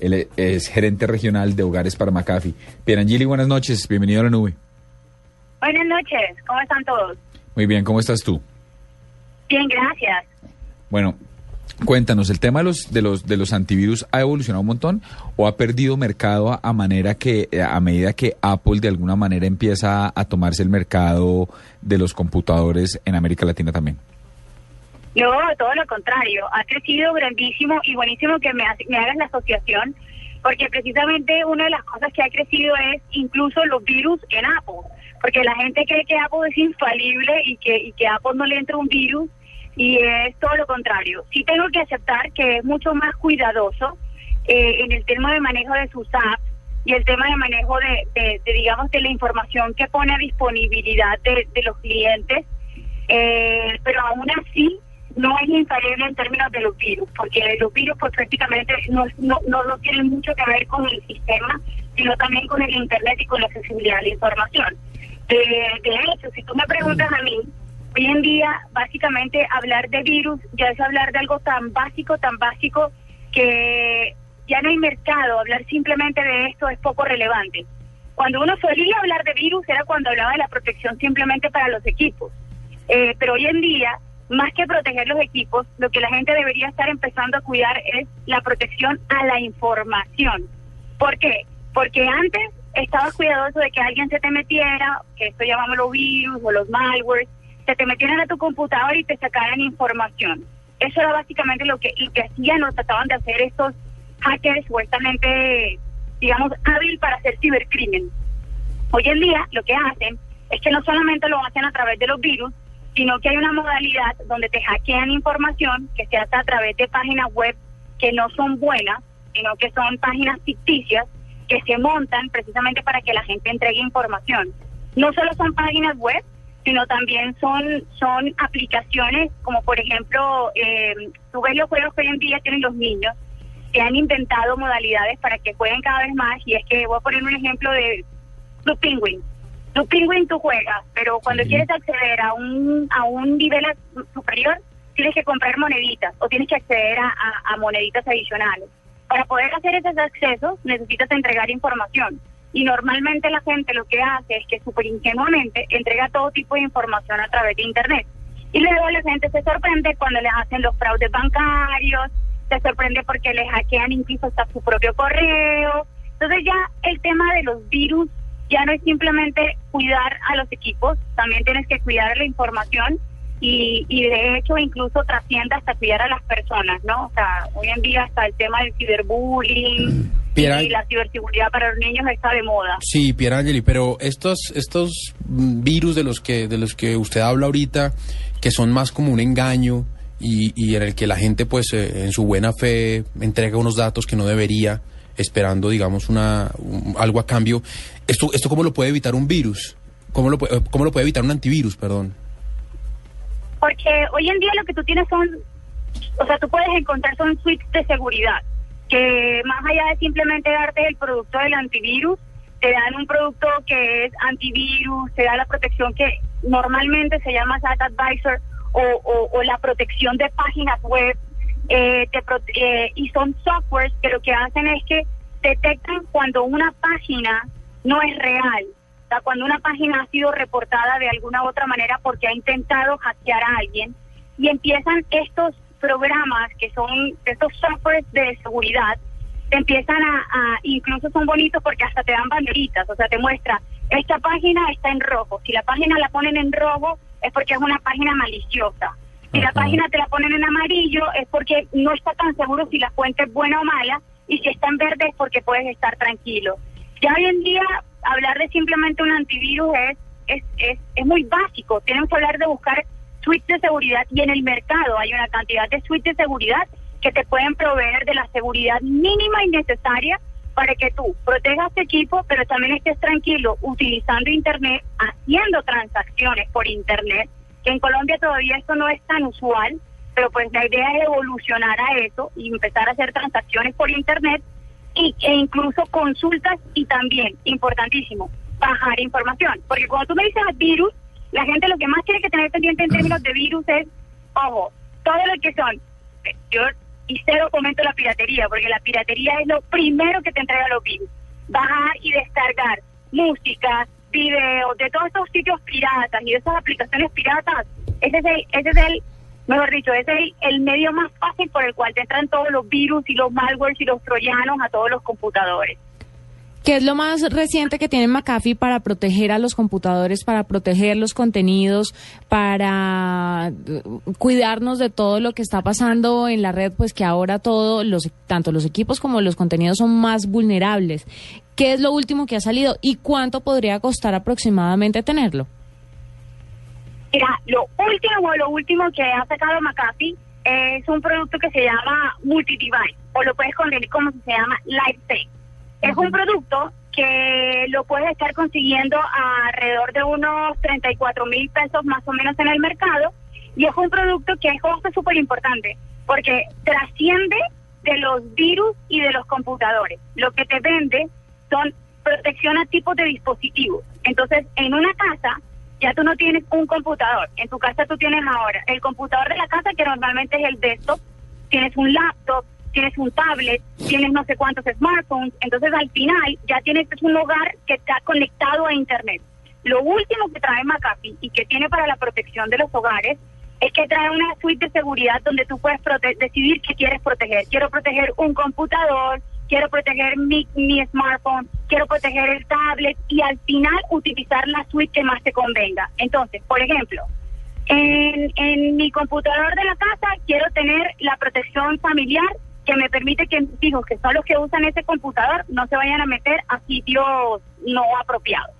Él es gerente regional de Hogares para McAfee. Pierangeli, buenas noches. Bienvenido a la nube. Buenas noches. ¿Cómo están todos? Muy bien. ¿Cómo estás tú? Bien, gracias. Bueno, cuéntanos, ¿el tema de los, de los, de los antivirus ha evolucionado un montón o ha perdido mercado a, a manera que, a medida que Apple de alguna manera empieza a tomarse el mercado de los computadores en América Latina también? No, todo lo contrario. Ha crecido grandísimo y buenísimo que me, me hagas la asociación, porque precisamente una de las cosas que ha crecido es incluso los virus en Apple, porque la gente cree que Apple es infalible y que, y que Apple no le entra un virus, y es todo lo contrario. Sí tengo que aceptar que es mucho más cuidadoso eh, en el tema de manejo de sus apps y el tema de manejo de, de, digamos, de la información que pone a disponibilidad de, de los clientes, eh, pero aún así no es infalible en términos de los virus, porque los virus pues prácticamente no, no, no, tienen mucho que ver con el sistema, sino también con el Internet y con la accesibilidad de la información. De, de hecho, si tú me preguntas a mí, hoy en día básicamente hablar de virus ya es hablar de algo tan básico, tan básico, que ya no hay mercado, hablar simplemente de esto es poco relevante. Cuando uno solía hablar de virus era cuando hablaba de la protección simplemente para los equipos. Eh, pero hoy en día más que proteger los equipos, lo que la gente debería estar empezando a cuidar es la protección a la información. ¿Por qué? Porque antes estabas cuidadoso de que alguien se te metiera, que esto llamámoslo virus o los malwares, se te metieran a tu computador y te sacaran información. Eso era básicamente lo que, lo que hacían o trataban de hacer estos hackers supuestamente, digamos, hábil para hacer cibercrimen. Hoy en día lo que hacen es que no solamente lo hacen a través de los virus, sino que hay una modalidad donde te hackean información que se hace a través de páginas web que no son buenas, sino que son páginas ficticias que se montan precisamente para que la gente entregue información. No solo son páginas web, sino también son son aplicaciones como por ejemplo, eh, ves los juegos que hoy en día tienen los niños, se han inventado modalidades para que jueguen cada vez más y es que voy a poner un ejemplo de Blue. Tu Penguin tú juegas, pero cuando quieres acceder a un, a un nivel superior, tienes que comprar moneditas o tienes que acceder a, a, moneditas adicionales. Para poder hacer esos accesos necesitas entregar información. Y normalmente la gente lo que hace es que súper ingenuamente entrega todo tipo de información a través de Internet. Y luego la gente se sorprende cuando les hacen los fraudes bancarios, se sorprende porque les hackean incluso hasta su propio correo. Entonces ya el tema de los virus ya no es simplemente cuidar a los equipos, también tienes que cuidar la información y, y de hecho incluso trasciende hasta cuidar a las personas, ¿no? O sea, hoy en día hasta el tema del ciberbullying y la ciberseguridad para los niños está de moda. Sí, Pierangeli, pero estos estos virus de los que de los que usted habla ahorita, que son más como un engaño y, y en el que la gente pues eh, en su buena fe entrega unos datos que no debería, esperando, digamos, una, algo a cambio. ¿Esto, ¿Esto cómo lo puede evitar un virus? ¿Cómo lo, ¿Cómo lo puede evitar un antivirus, perdón? Porque hoy en día lo que tú tienes son, o sea, tú puedes encontrar son suites de seguridad, que más allá de simplemente darte el producto del antivirus, te dan un producto que es antivirus, te da la protección que normalmente se llama SAT Advisor o, o la protección de páginas web eh, eh, y son softwares que lo que hacen es que detectan cuando una página no es real, o sea, cuando una página ha sido reportada de alguna u otra manera porque ha intentado hackear a alguien y empiezan estos programas que son estos softwares de seguridad empiezan a, a, incluso son bonitos porque hasta te dan banderitas, o sea, te muestra, esta página está en rojo, si la página la ponen en rojo es porque es una página maliciosa. Si la página te la ponen en amarillo es porque no está tan seguro si la fuente es buena o mala y si está en verde es porque puedes estar tranquilo. Ya hoy en día hablar de simplemente un antivirus es, es, es, es muy básico. Tenemos que hablar de buscar suites de seguridad y en el mercado hay una cantidad de suites de seguridad que te pueden proveer de la seguridad mínima y necesaria para que tú protejas tu equipo, pero también estés tranquilo utilizando Internet, haciendo transacciones por Internet, que en Colombia todavía esto no es tan usual, pero pues la idea es evolucionar a eso y empezar a hacer transacciones por Internet y, e incluso consultas y también, importantísimo, bajar información. Porque cuando tú me dices virus, la gente lo que más tiene que tener pendiente en términos de virus es, ojo, todo lo que son, yo y cero comento la piratería, porque la piratería es lo primero que te entrega los virus. Bajar y descargar música, videos de todos estos sitios piratas y de esas aplicaciones piratas, ese es el, ese es el mejor dicho, ese es el, medio más fácil por el cual te entran todos los virus y los malwares y los troyanos a todos los computadores. ¿Qué es lo más reciente que tiene McAfee para proteger a los computadores, para proteger los contenidos, para uh, cuidarnos de todo lo que está pasando en la red? Pues que ahora todo, los, tanto los equipos como los contenidos son más vulnerables. ¿Qué es lo último que ha salido y cuánto podría costar aproximadamente tenerlo? Mira, lo último, lo último que ha sacado McAfee es un producto que se llama multi-device, o lo puedes conseguir como se llama LifeSafe. Es un producto que lo puedes estar consiguiendo a alrededor de unos 34 mil pesos más o menos en el mercado, y es un producto que es súper importante, porque trasciende de los virus y de los computadores. Lo que te vende son protección a tipos de dispositivos. Entonces, en una casa ya tú no tienes un computador. En tu casa tú tienes ahora el computador de la casa, que normalmente es el desktop, tienes un laptop, tienes un tablet, tienes no sé cuántos smartphones. Entonces, al final, ya tienes un hogar que está conectado a Internet. Lo último que trae McAfee y que tiene para la protección de los hogares es que trae una suite de seguridad donde tú puedes decidir qué quieres proteger. Quiero proteger un computador, quiero proteger mi, mi smartphone, quiero proteger el tablet y al final utilizar la suite que más te convenga. Entonces, por ejemplo, en, en mi computador de la casa quiero tener la protección familiar que me permite que mis hijos, que son los que usan ese computador, no se vayan a meter a sitios no apropiados.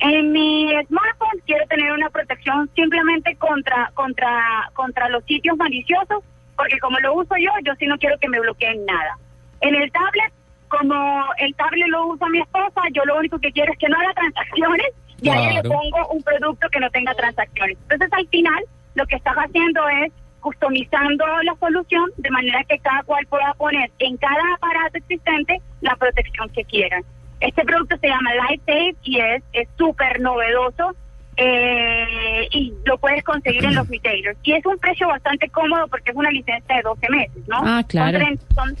En mi smartphone quiero tener una protección simplemente contra contra contra los sitios maliciosos, porque como lo uso yo, yo sí no quiero que me bloqueen nada. En el tablet, como el tablet lo usa mi esposa, yo lo único que quiero es que no haga transacciones y ahí le pongo un producto que no tenga transacciones. Entonces, al final, lo que estás haciendo es customizando la solución de manera que cada cual pueda poner en cada aparato existente la protección que quieran. Este producto se llama LifeSafe y es súper novedoso eh, y lo puedes conseguir en los retailers. Y es un precio bastante cómodo porque es una licencia de 12 meses, ¿no? Ah, claro. Son,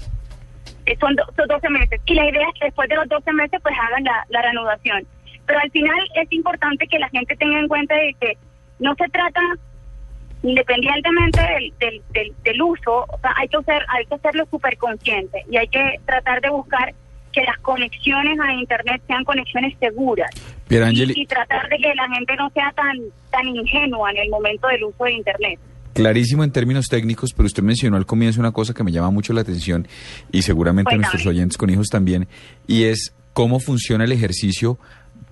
son, 12 meses. Y la idea es que después de los 12 meses pues hagan la, la reanudación. Pero al final es importante que la gente tenga en cuenta de que no se trata independientemente del, del, del, uso, o sea, hay que, hacer, hay que hacerlo súper consciente y hay que tratar de buscar que las conexiones a Internet sean conexiones seguras. Y, y, tratar de que la gente no sea tan, tan ingenua en el momento del uso de Internet. Clarísimo en términos técnicos, pero usted mencionó al comienzo una cosa que me llama mucho la atención y seguramente nuestros oyentes con hijos también, y es cómo funciona el ejercicio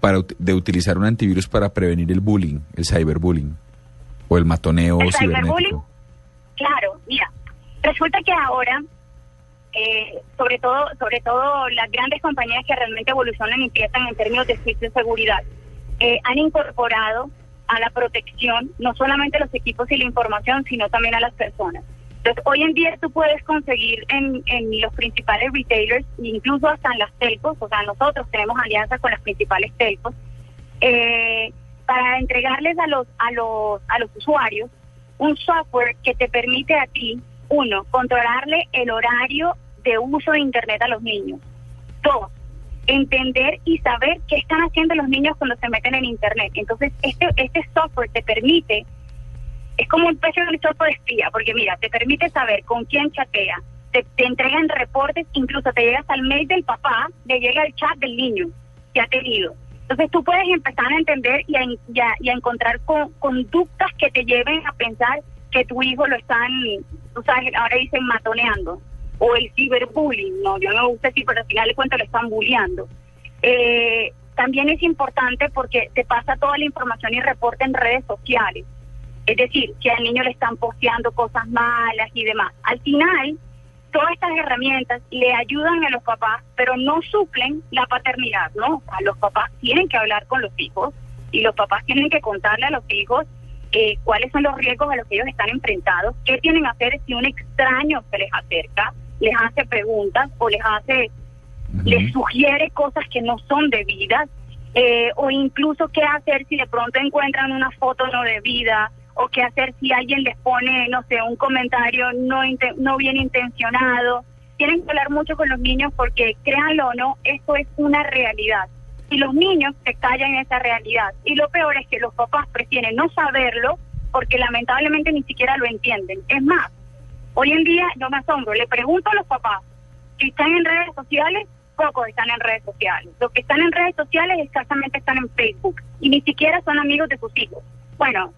para, de utilizar un antivirus para prevenir el bullying, el cyberbullying o el matoneo ¿El cibernético. Claro, mira, resulta que ahora, eh, sobre todo sobre todo las grandes compañías que realmente evolucionan y empiezan en términos de de seguridad, eh, han incorporado a la protección no solamente los equipos y la información, sino también a las personas. Entonces, hoy en día tú puedes conseguir en, en los principales retailers, incluso hasta en las telcos, o sea, nosotros tenemos alianzas con las principales telcos, eh, para entregarles a los, a los, a los usuarios un software que te permite a ti, uno, controlarle el horario de uso de Internet a los niños. Dos, entender y saber qué están haciendo los niños cuando se meten en Internet. Entonces, este, este software te permite, es como un especie de espía, porque mira, te permite saber con quién chatea, te, te entregan reportes, incluso te llegas al mail del papá, le llega el chat del niño que ha tenido. Entonces tú puedes empezar a entender y a, y a, encontrar conductas que te lleven a pensar que tu hijo lo están, tú sabes, ahora dicen matoneando, o el ciberbullying, no, yo no me gusta decir, pero al final de cuentas lo están bulleando. Eh, también es importante porque te pasa toda la información y reporte en redes sociales. Es decir, si al niño le están posteando cosas malas y demás. Al final, todas estas herramientas le ayudan a los papás, pero no suplen la paternidad, ¿no? A los papás tienen que hablar con los hijos y los papás tienen que contarle a los hijos eh, cuáles son los riesgos a los que ellos están enfrentados, qué tienen que hacer si un extraño se les acerca, les hace preguntas o les hace, les sugiere cosas que no son debidas, eh, o incluso qué hacer si de pronto encuentran una foto no debida, o qué hacer si alguien les pone, no sé, un comentario no, no bien intencionado. Tienen que hablar mucho con los niños porque, créanlo o no, esto es una realidad. Y los niños se callan en esa realidad. Y lo peor es que los papás prefieren no saberlo porque lamentablemente ni siquiera lo entienden. Es más, hoy en día yo me asombro, le pregunto a los papás si están en redes sociales, pocos están en redes sociales. Los que están en redes sociales escasamente están en Facebook y ni siquiera son amigos de sus hijos. Bueno,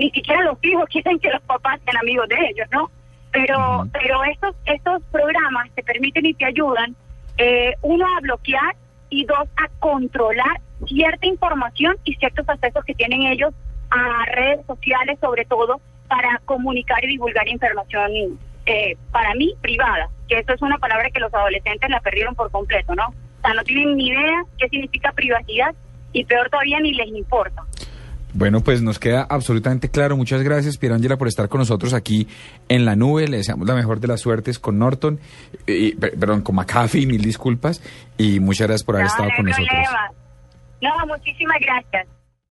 ni siquiera los hijos quieren que los papás sean amigos de ellos, ¿no? Pero, pero estos, estos programas te permiten y te ayudan, eh, uno, a bloquear y dos, a controlar cierta información y ciertos accesos que tienen ellos a redes sociales, sobre todo para comunicar y divulgar información, eh, para mí, privada, que eso es una palabra que los adolescentes la perdieron por completo, ¿no? O sea, no tienen ni idea qué significa privacidad y peor todavía ni les importa. Bueno, pues nos queda absolutamente claro. Muchas gracias, Pierangela, por estar con nosotros aquí en la nube. Le deseamos la mejor de las suertes con Norton, y, perdón, con McAfee, mil disculpas. Y muchas gracias por haber estado con nosotros. No, muchísimas gracias.